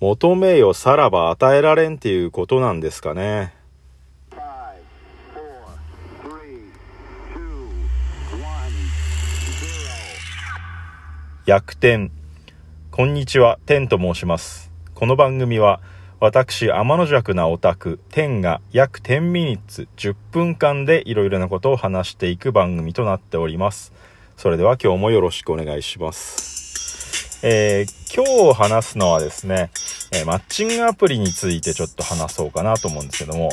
求めよさらば与えられんっていうことなんですかね。逆転。こんにちは、天と申します。この番組は、私、天の弱なオタク、天が約10ミニッツ、10分間でいろいろなことを話していく番組となっております。それでは今日もよろしくお願いします。えー、今日話すのはですね、えー、マッチングアプリについてちょっと話そうかなと思うんですけども、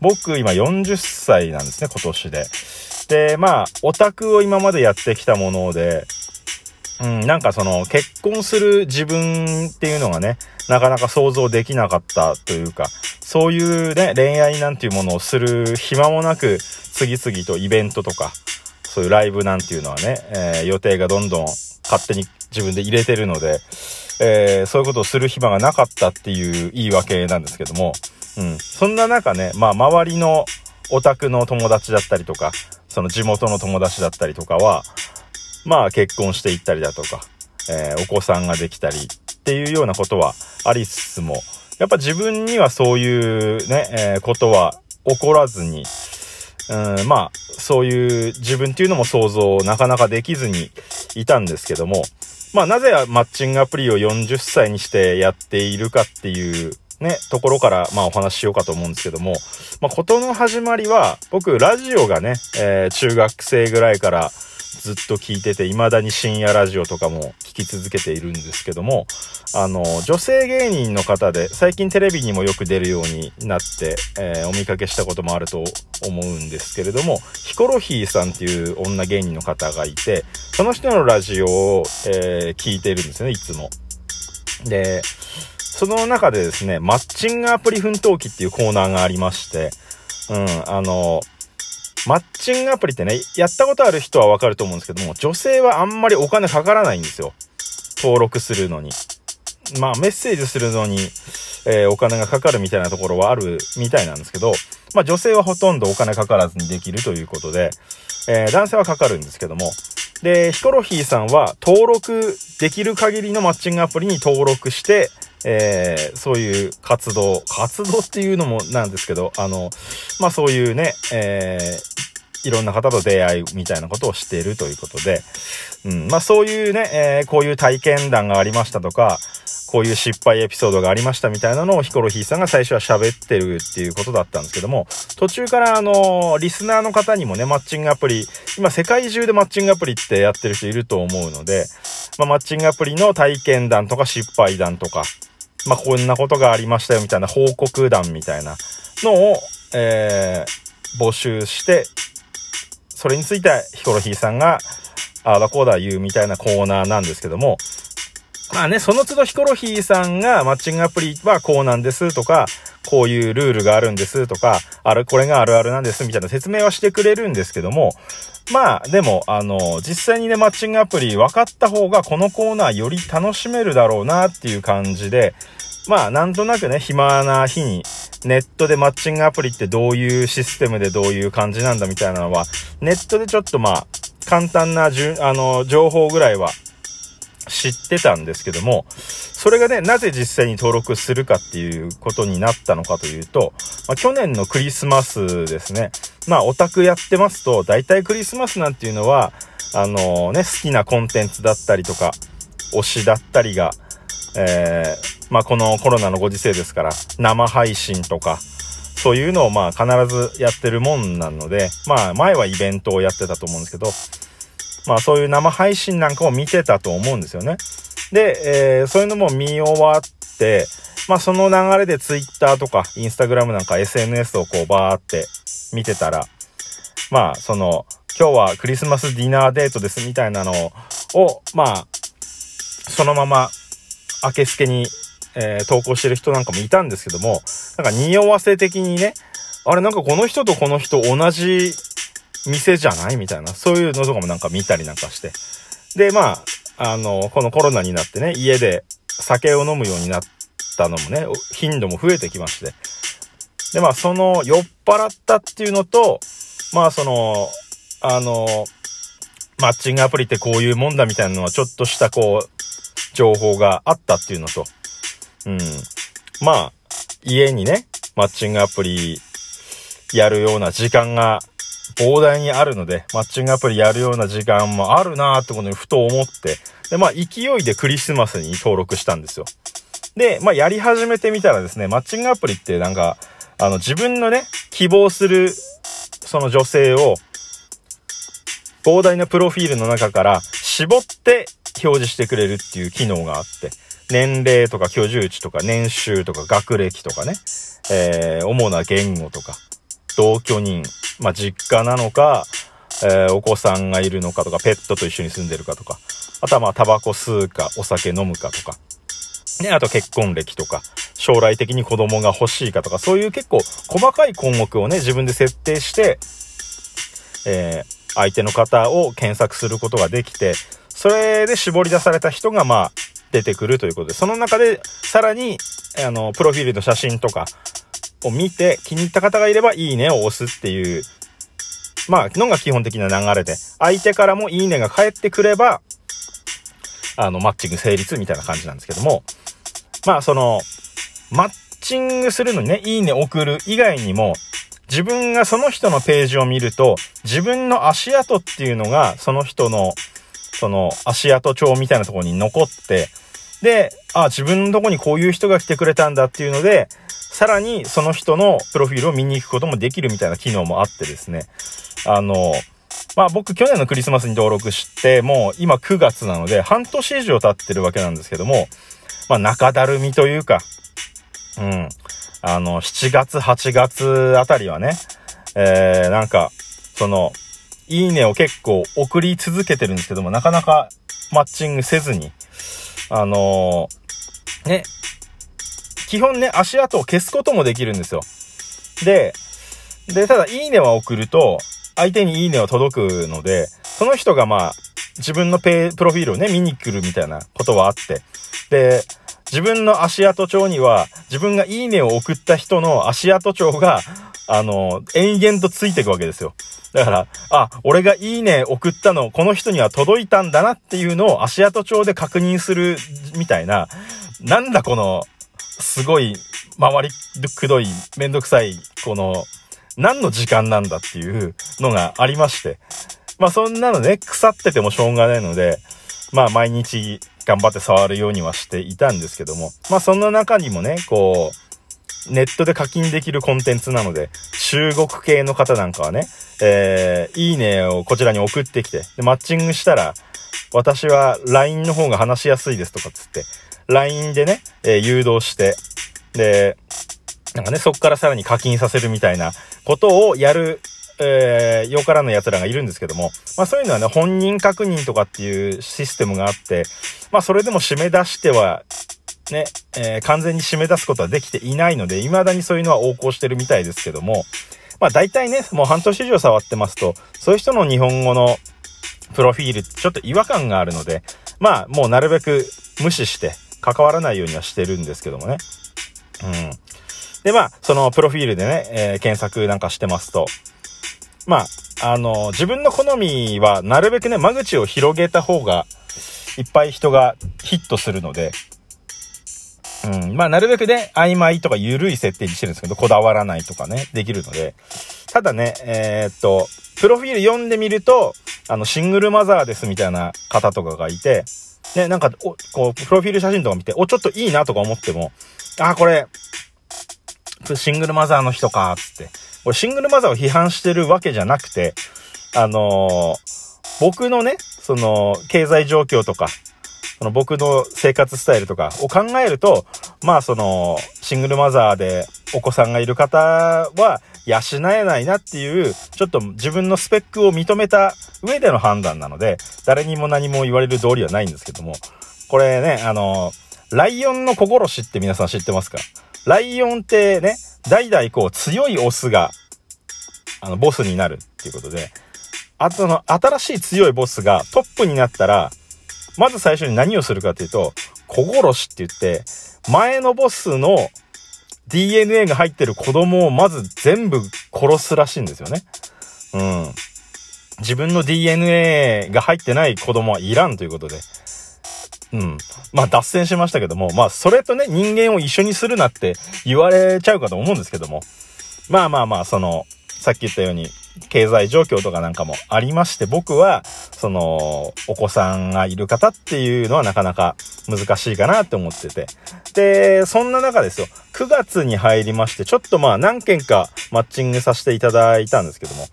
僕今40歳なんですね、今年で。で、まあ、オタクを今までやってきたもので、うん、なんかその結婚する自分っていうのがね、なかなか想像できなかったというか、そういうね、恋愛なんていうものをする暇もなく、次々とイベントとか、そういうライブなんていうのはね、えー、予定がどんどん勝手に自分で入れてるので、えー、そういうことをする暇がなかったっていう言い訳なんですけども、うん。そんな中ね、まあ周りのオタクの友達だったりとか、その地元の友達だったりとかは、まあ結婚していったりだとか、えー、お子さんができたりっていうようなことはありつつも、やっぱ自分にはそういうね、えー、ことは起こらずに、うん、まあ、そういう自分っていうのも想像をなかなかできずにいたんですけども、まあなぜマッチングアプリを40歳にしてやっているかっていうね、ところからまあお話ししようかと思うんですけども、まあことの始まりは、僕ラジオがね、えー、中学生ぐらいからずっと聞いてて、未だに深夜ラジオとかも聞き続けているんですけども、あの、女性芸人の方で、最近テレビにもよく出るようになって、えー、お見かけしたこともあると思うんですけれども、ヒコロヒーさんっていう女芸人の方がいて、その人のラジオを、えー、聞いてるんですよね、いつも。で、その中でですね、マッチングアプリ奮闘記っていうコーナーがありまして、うん、あの、マッチングアプリってね、やったことある人はわかると思うんですけども、女性はあんまりお金かからないんですよ。登録するのに。まあ、メッセージするのに、えー、お金がかかるみたいなところはあるみたいなんですけど、まあ、女性はほとんどお金かからずにできるということで、えー、男性はかかるんですけども、で、ヒコロヒーさんは登録できる限りのマッチングアプリに登録して、えー、そういう活動、活動っていうのもなんですけど、あの、まあそういうね、えー、いろんな方と出会いみたいなことをしているということで、うん、まあそういうね、えー、こういう体験談がありましたとか、こういう失敗エピソードがありましたみたいなのをヒコロヒーさんが最初は喋ってるっていうことだったんですけども、途中からあの、リスナーの方にもね、マッチングアプリ、今世界中でマッチングアプリってやってる人いると思うので、まあ、マッチングアプリの体験談とか失敗談とか、まあ、こんなことがありましたよみたいな報告談みたいなのを、えー、募集して、それについてヒコロヒーさんが、ああだこうだ言うみたいなコーナーなんですけども、まあね、その都度ヒコロヒーさんがマッチングアプリはこうなんですとか、こういうルールがあるんですとか、ある、これがあるあるなんですみたいな説明はしてくれるんですけども、まあ、でも、あの、実際にね、マッチングアプリ分かった方がこのコーナーより楽しめるだろうなっていう感じで、まあ、なんとなくね、暇な日に、ネットでマッチングアプリってどういうシステムでどういう感じなんだみたいなのは、ネットでちょっとまあ、簡単なじゅ、あの、情報ぐらいは知ってたんですけども、それがね、なぜ実際に登録するかっていうことになったのかというと、まあ、去年のクリスマスですね。まあ、オタクやってますと、大体クリスマスなんていうのは、あのー、ね、好きなコンテンツだったりとか、推しだったりが、えー、まあ、このコロナのご時世ですから、生配信とか、そういうのをまあ必ずやってるもんなので、まあ前はイベントをやってたと思うんですけど、まあそういう生配信なんかを見てたと思うんですよね。で、えー、そういうのも見終わって、まあその流れで Twitter とか Instagram なんか SNS をこうバーって見てたら、まあその、今日はクリスマスディナーデートですみたいなのを、まあ、そのまま、明けすけに、えー、投稿してる人なんかもいたんですけども、なんか匂わせ的にね、あれなんかこの人とこの人同じ店じゃないみたいな、そういうのとかもなんか見たりなんかして。で、まあ、あの、このコロナになってね、家で酒を飲むようになったのもね、頻度も増えてきまして。で、まあ、その、酔っ払ったっていうのと、まあ、その、あの、マッチングアプリってこういうもんだみたいなのはちょっとしたこう、情報があったっていうのと、うん。まあ、家にね、マッチングアプリやるような時間が膨大にあるので、マッチングアプリやるような時間もあるなーってことにふと思って、で、まあ、勢いでクリスマスに登録したんですよ。で、まあ、やり始めてみたらですね、マッチングアプリってなんか、あの、自分のね、希望する、その女性を、膨大なプロフィールの中から絞って表示してくれるっていう機能があって、年齢とか居住地とか年収とか学歴とかね、えー、主な言語とか、同居人、まあ、実家なのか、えー、お子さんがいるのかとか、ペットと一緒に住んでるかとか、あとはまあ、タバコ吸うか、お酒飲むかとか、ね、あと結婚歴とか、将来的に子供が欲しいかとか、そういう結構細かい項目をね、自分で設定して、えー、相手の方を検索することができて、それで絞り出された人がまあ、出てくるということで、その中でさらに、あの、プロフィールの写真とかを見て気に入った方がいればいいねを押すっていう、まあ、のが基本的な流れで、相手からもいいねが返ってくれば、あの、マッチング成立みたいな感じなんですけども、まあ、その、マッチングするのにね、いいね送る以外にも、自分がその人のページを見ると、自分の足跡っていうのが、その人の、その足跡帳みたいなところに残って、で、あ、自分のとこにこういう人が来てくれたんだっていうので、さらにその人のプロフィールを見に行くこともできるみたいな機能もあってですね。あの、まあ僕去年のクリスマスに登録して、もう今9月なので半年以上経ってるわけなんですけども、まあ中だるみというか、うん。あの、7月、8月あたりはね、えー、なんか、その、いいねを結構送り続けてるんですけども、なかなかマッチングせずに、あのー、ね、基本ね、足跡を消すこともできるんですよ。で、で、ただ、いいねは送ると、相手にいいねは届くので、その人がまあ、自分のペプロフィールをね、見に来るみたいなことはあって、で、自分の足跡帳には、自分がいいねを送った人の足跡帳が、あの、延々とついていくわけですよ。だから、あ、俺がいいね送ったの、この人には届いたんだなっていうのを足跡帳で確認するみたいな、なんだこの、すごい、回りくどい、めんどくさい、この、何の時間なんだっていうのがありまして。まあそんなのね、腐っててもしょうがないので、まあ毎日頑張って触るようにはしていたんですけども、まあそんな中にもね、こう、ネットで課金できるコンテンツなので、中国系の方なんかはね、えー、いいねをこちらに送ってきて、で、マッチングしたら、私は LINE の方が話しやすいですとかつって、LINE でね、えー、誘導して、で、なんかね、そっからさらに課金させるみたいなことをやる、えー、よからぬ奴らがいるんですけども、まあそういうのはね、本人確認とかっていうシステムがあって、まあそれでも締め出してはね、えー、完全に締め出すことはできていないので、未だにそういうのは横行してるみたいですけども、まあ大体ね、もう半年以上触ってますと、そういう人の日本語のプロフィール、ちょっと違和感があるので、まあもうなるべく無視して関わらないようにはしてるんですけどもね。うん。で、まあ、そのプロフィールでね、えー、検索なんかしてますと、まあ、あの、自分の好みはなるべくね、間口を広げた方が、いっぱい人がヒットするので、うん。まあ、なるべくね、曖昧とか緩い設定にしてるんですけど、こだわらないとかね、できるので。ただね、えー、っと、プロフィール読んでみると、あの、シングルマザーですみたいな方とかがいて、ね、なんか、お、こう、プロフィール写真とか見て、お、ちょっといいなとか思っても、あ、これ、シングルマザーの人か、つって。これシングルマザーを批判してるわけじゃなくて、あのー、僕のね、その、経済状況とか、その僕の生活スタイルとかを考えると、まあその、シングルマザーでお子さんがいる方は養えないなっていう、ちょっと自分のスペックを認めた上での判断なので、誰にも何も言われる通りはないんですけども、これね、あの、ライオンの心知って皆さん知ってますか？ライオンってね、代々こう強いオスが、あの、ボスになるっていうことで、あとの、新しい強いボスがトップになったら、まず最初に何をするかっていうと、小殺しって言って、前のボスの DNA が入ってる子供をまず全部殺すらしいんですよね。うん。自分の DNA が入ってない子供はいらんということで。うん。まあ脱線しましたけども、まあそれとね、人間を一緒にするなって言われちゃうかと思うんですけども。まあまあまあ、その、さっき言ったように、経済状況とかなんかもありまして、僕は、その、お子さんがいる方っていうのはなかなか難しいかなって思ってて。で、そんな中ですよ、9月に入りまして、ちょっとまあ何件かマッチングさせていただいたんですけども、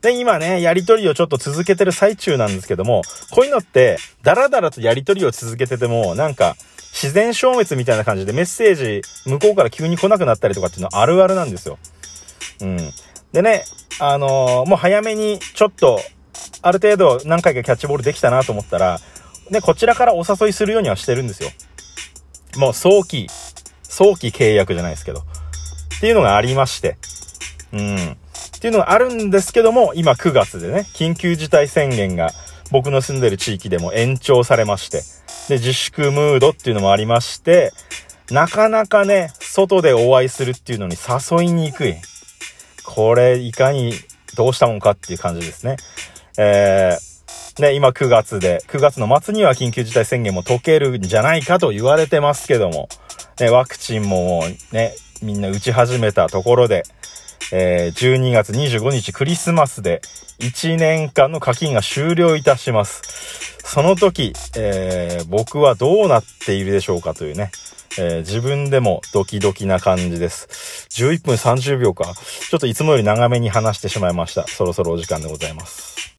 で、今ね、やりとりをちょっと続けてる最中なんですけども、こういうのって、ダラダラとやりとりを続けてても、なんか、自然消滅みたいな感じでメッセージ、向こうから急に来なくなったりとかっていうのはあるあるなんですよ。うん。でね、あのー、もう早めに、ちょっと、ある程度何回かキャッチボールできたなと思ったら、ね、こちらからお誘いするようにはしてるんですよ。もう早期、早期契約じゃないですけど。っていうのがありまして。うん。っていうのがあるんですけども、今9月でね、緊急事態宣言が僕の住んでる地域でも延長されまして、で、自粛ムードっていうのもありまして、なかなかね、外でお会いするっていうのに誘いにくい。これ、いかにどうしたもんかっていう感じですね。えー、ね、今9月で、9月の末には緊急事態宣言も解けるんじゃないかと言われてますけども、ね、ワクチンももうね、みんな打ち始めたところで、えー、12月25日クリスマスで1年間の課金が終了いたします。その時、えー、僕はどうなっているでしょうかというね、えー、自分でもドキドキな感じです。11分30秒か。ちょっといつもより長めに話してしまいました。そろそろお時間でございます。